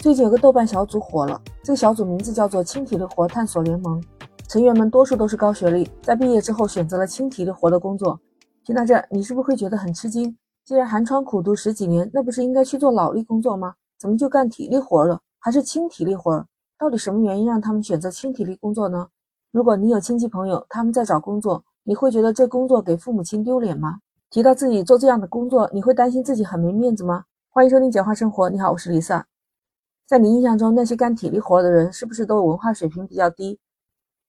最近有个豆瓣小组火了，这个小组名字叫做“轻体力活探索联盟”，成员们多数都是高学历，在毕业之后选择了轻体力活的工作。听到这，你是不是会觉得很吃惊？既然寒窗苦读十几年，那不是应该去做脑力工作吗？怎么就干体力活了？还是轻体力活？到底什么原因让他们选择轻体力工作呢？如果你有亲戚朋友他们在找工作，你会觉得这工作给父母亲丢脸吗？提到自己做这样的工作，你会担心自己很没面子吗？欢迎收听简化生活，你好，我是李萨。在你印象中，那些干体力活的人是不是都文化水平比较低？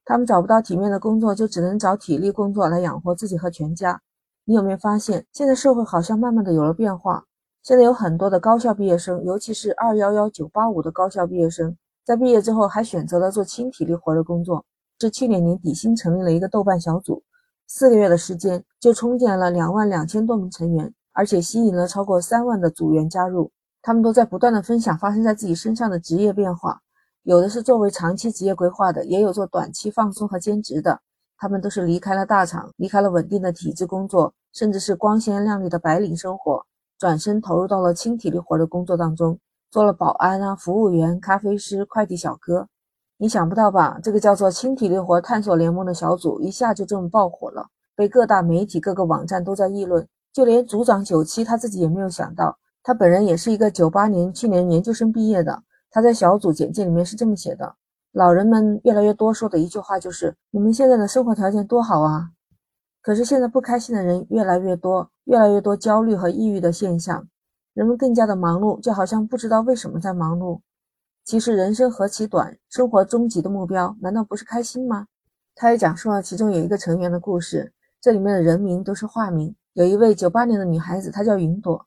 他们找不到体面的工作，就只能找体力工作来养活自己和全家。你有没有发现，现在社会好像慢慢的有了变化？现在有很多的高校毕业生，尤其是二幺幺九八五的高校毕业生，在毕业之后还选择了做轻体力活的工作。是去年年底新成立了一个豆瓣小组，四个月的时间就冲进来了两万两千多名成员，而且吸引了超过三万的组员加入。他们都在不断的分享发生在自己身上的职业变化，有的是作为长期职业规划的，也有做短期放松和兼职的。他们都是离开了大厂，离开了稳定的体制工作，甚至是光鲜亮丽的白领生活，转身投入到了轻体力活的工作当中，做了保安啊、服务员、咖啡师、快递小哥。你想不到吧？这个叫做轻体力活探索联盟的小组一下就这么爆火了，被各大媒体、各个网站都在议论，就连组长九七他自己也没有想到。他本人也是一个九八年去年研究生毕业的。他在小组简介里面是这么写的：老人们越来越多说的一句话就是“你们现在的生活条件多好啊”。可是现在不开心的人越来越多，越来越多焦虑和抑郁的现象，人们更加的忙碌，就好像不知道为什么在忙碌。其实人生何其短，生活终极的目标难道不是开心吗？他也讲述了其中有一个成员的故事，这里面的人名都是化名。有一位九八年的女孩子，她叫云朵。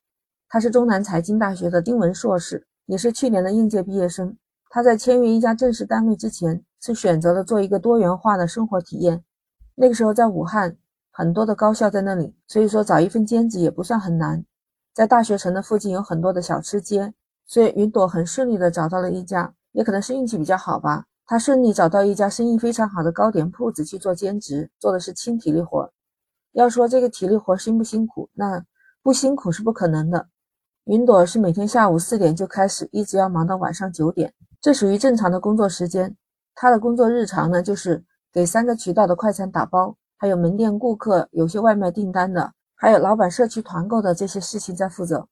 他是中南财经大学的丁文硕士，也是去年的应届毕业生。他在签约一家正式单位之前，是选择了做一个多元化的生活体验。那个时候在武汉，很多的高校在那里，所以说找一份兼职也不算很难。在大学城的附近有很多的小吃街，所以云朵很顺利的找到了一家，也可能是运气比较好吧。他顺利找到一家生意非常好的糕点铺子去做兼职，做的是轻体力活。要说这个体力活辛不辛苦，那不辛苦是不可能的。云朵是每天下午四点就开始，一直要忙到晚上九点，这属于正常的工作时间。他的工作日常呢，就是给三个渠道的快餐打包，还有门店顾客有些外卖订单的，还有老板社区团购的这些事情在负责。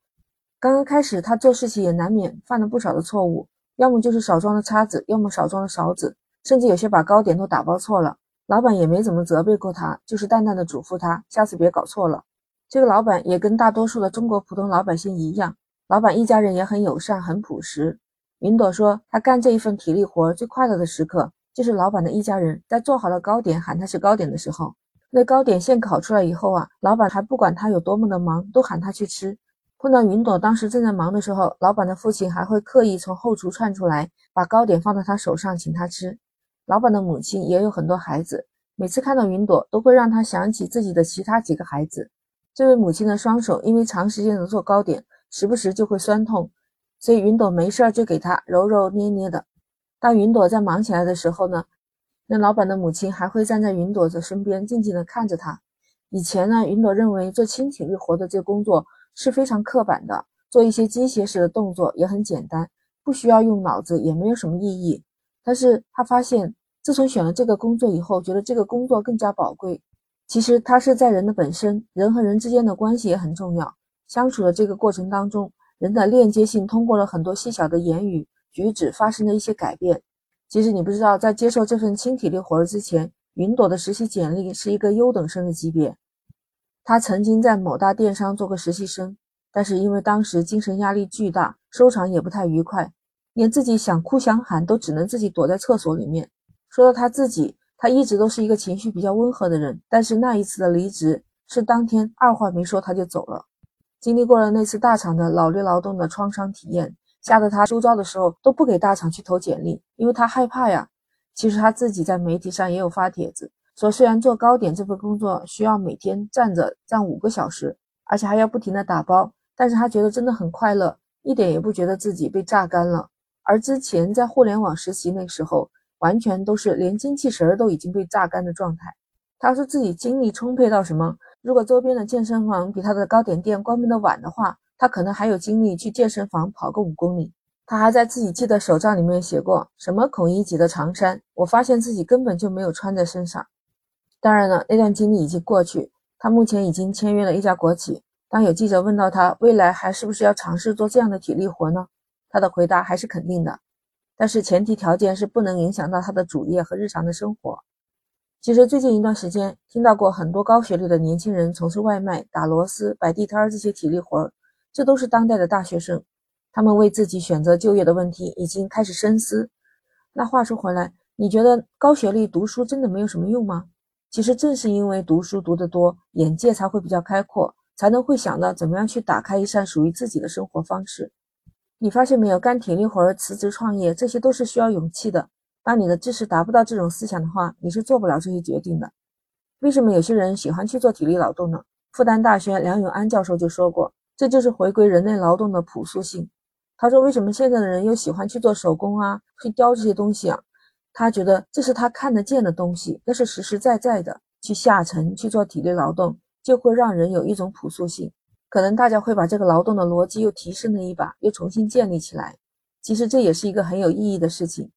刚刚开始，他做事情也难免犯了不少的错误，要么就是少装了叉子，要么少装了勺子，甚至有些把糕点都打包错了。老板也没怎么责备过他，就是淡淡的嘱咐他，下次别搞错了。这个老板也跟大多数的中国普通老百姓一样，老板一家人也很友善、很朴实。云朵说，他干这一份体力活最快乐的时刻，就是老板的一家人在做好了糕点喊他吃糕点的时候。那糕点现烤出来以后啊，老板还不管他有多么的忙，都喊他去吃。碰到云朵当时正在忙的时候，老板的父亲还会刻意从后厨窜出来，把糕点放在他手上请他吃。老板的母亲也有很多孩子，每次看到云朵，都会让他想起自己的其他几个孩子。这位母亲的双手因为长时间的做糕点，时不时就会酸痛，所以云朵没事儿就给她揉揉捏捏的。当云朵在忙起来的时候呢，那老板的母亲还会站在云朵的身边，静静的看着她。以前呢，云朵认为做轻体力活的这工作是非常刻板的，做一些机械式的动作也很简单，不需要用脑子，也没有什么意义。但是她发现，自从选了这个工作以后，觉得这个工作更加宝贵。其实它是在人的本身，人和人之间的关系也很重要。相处的这个过程当中，人的链接性通过了很多细小的言语举止发生了一些改变。其实你不知道，在接受这份轻体力活儿之前，云朵的实习简历是一个优等生的级别。他曾经在某大电商做过实习生，但是因为当时精神压力巨大，收场也不太愉快，连自己想哭想喊都只能自己躲在厕所里面。说到他自己。他一直都是一个情绪比较温和的人，但是那一次的离职是当天二话没说他就走了。经历过了那次大厂的脑力劳动的创伤体验，吓得他周遭的时候都不给大厂去投简历，因为他害怕呀。其实他自己在媒体上也有发帖子，说虽然做糕点这份工作需要每天站着站五个小时，而且还要不停的打包，但是他觉得真的很快乐，一点也不觉得自己被榨干了。而之前在互联网实习那时候。完全都是连精气神儿都已经被榨干的状态。他说自己精力充沛到什么？如果周边的健身房比他的糕点店关门的晚的话，他可能还有精力去健身房跑个五公里。他还在自己记的手账里面写过什么孔乙己的长衫，我发现自己根本就没有穿在身上。当然了，那段经历已经过去，他目前已经签约了一家国企。当有记者问到他未来还是不是要尝试做这样的体力活呢？他的回答还是肯定的，但是前提条件是不能影响到他的主业和日常的生活。其实最近一段时间，听到过很多高学历的年轻人从事外卖、打螺丝、摆地摊儿这些体力活儿，这都是当代的大学生。他们为自己选择就业的问题已经开始深思。那话说回来，你觉得高学历读书真的没有什么用吗？其实正是因为读书读得多，眼界才会比较开阔，才能会想到怎么样去打开一扇属于自己的生活方式。你发现没有，干体力活、辞职创业，这些都是需要勇气的。当你的知识达不到这种思想的话，你是做不了这些决定的。为什么有些人喜欢去做体力劳动呢？复旦大学梁永安教授就说过，这就是回归人类劳动的朴素性。他说，为什么现在的人又喜欢去做手工啊，去雕这些东西啊？他觉得这是他看得见的东西，那是实实在在的。去下沉去做体力劳动，就会让人有一种朴素性。可能大家会把这个劳动的逻辑又提升了一把，又重新建立起来。其实这也是一个很有意义的事情。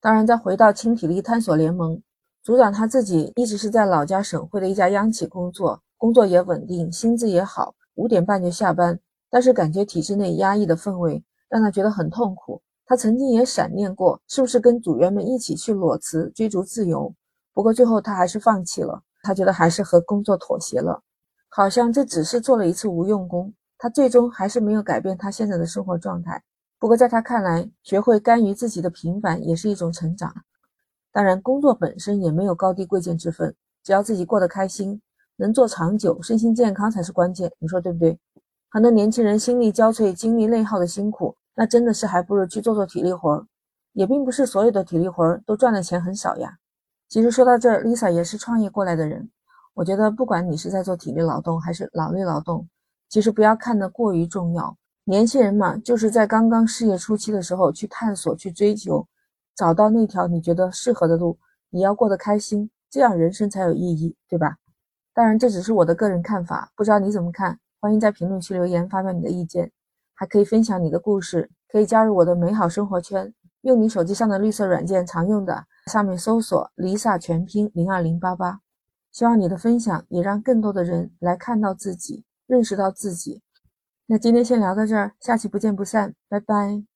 当然，再回到轻体力探索联盟，组长他自己一直是在老家省会的一家央企工作，工作也稳定，薪资也好，五点半就下班。但是感觉体制内压抑的氛围让他觉得很痛苦。他曾经也闪念过，是不是跟组员们一起去裸辞追逐自由？不过最后他还是放弃了。他觉得还是和工作妥协了，好像这只是做了一次无用功。他最终还是没有改变他现在的生活状态。不过在他看来，学会甘于自己的平凡也是一种成长。当然，工作本身也没有高低贵贱之分，只要自己过得开心，能做长久，身心健康才是关键。你说对不对？很多年轻人心力交瘁、精力内耗的辛苦。那真的是还不如去做做体力活儿，也并不是所有的体力活儿都赚的钱很少呀。其实说到这儿，Lisa 也是创业过来的人。我觉得不管你是在做体力劳动还是脑力劳动，其实不要看得过于重要。年轻人嘛，就是在刚刚事业初期的时候去探索、去追求，找到那条你觉得适合的路。你要过得开心，这样人生才有意义，对吧？当然这只是我的个人看法，不知道你怎么看？欢迎在评论区留言发表你的意见。还可以分享你的故事，可以加入我的美好生活圈，用你手机上的绿色软件常用的，上面搜索 Lisa 全拼零二零八八。希望你的分享也让更多的人来看到自己，认识到自己。那今天先聊到这儿，下期不见不散，拜拜。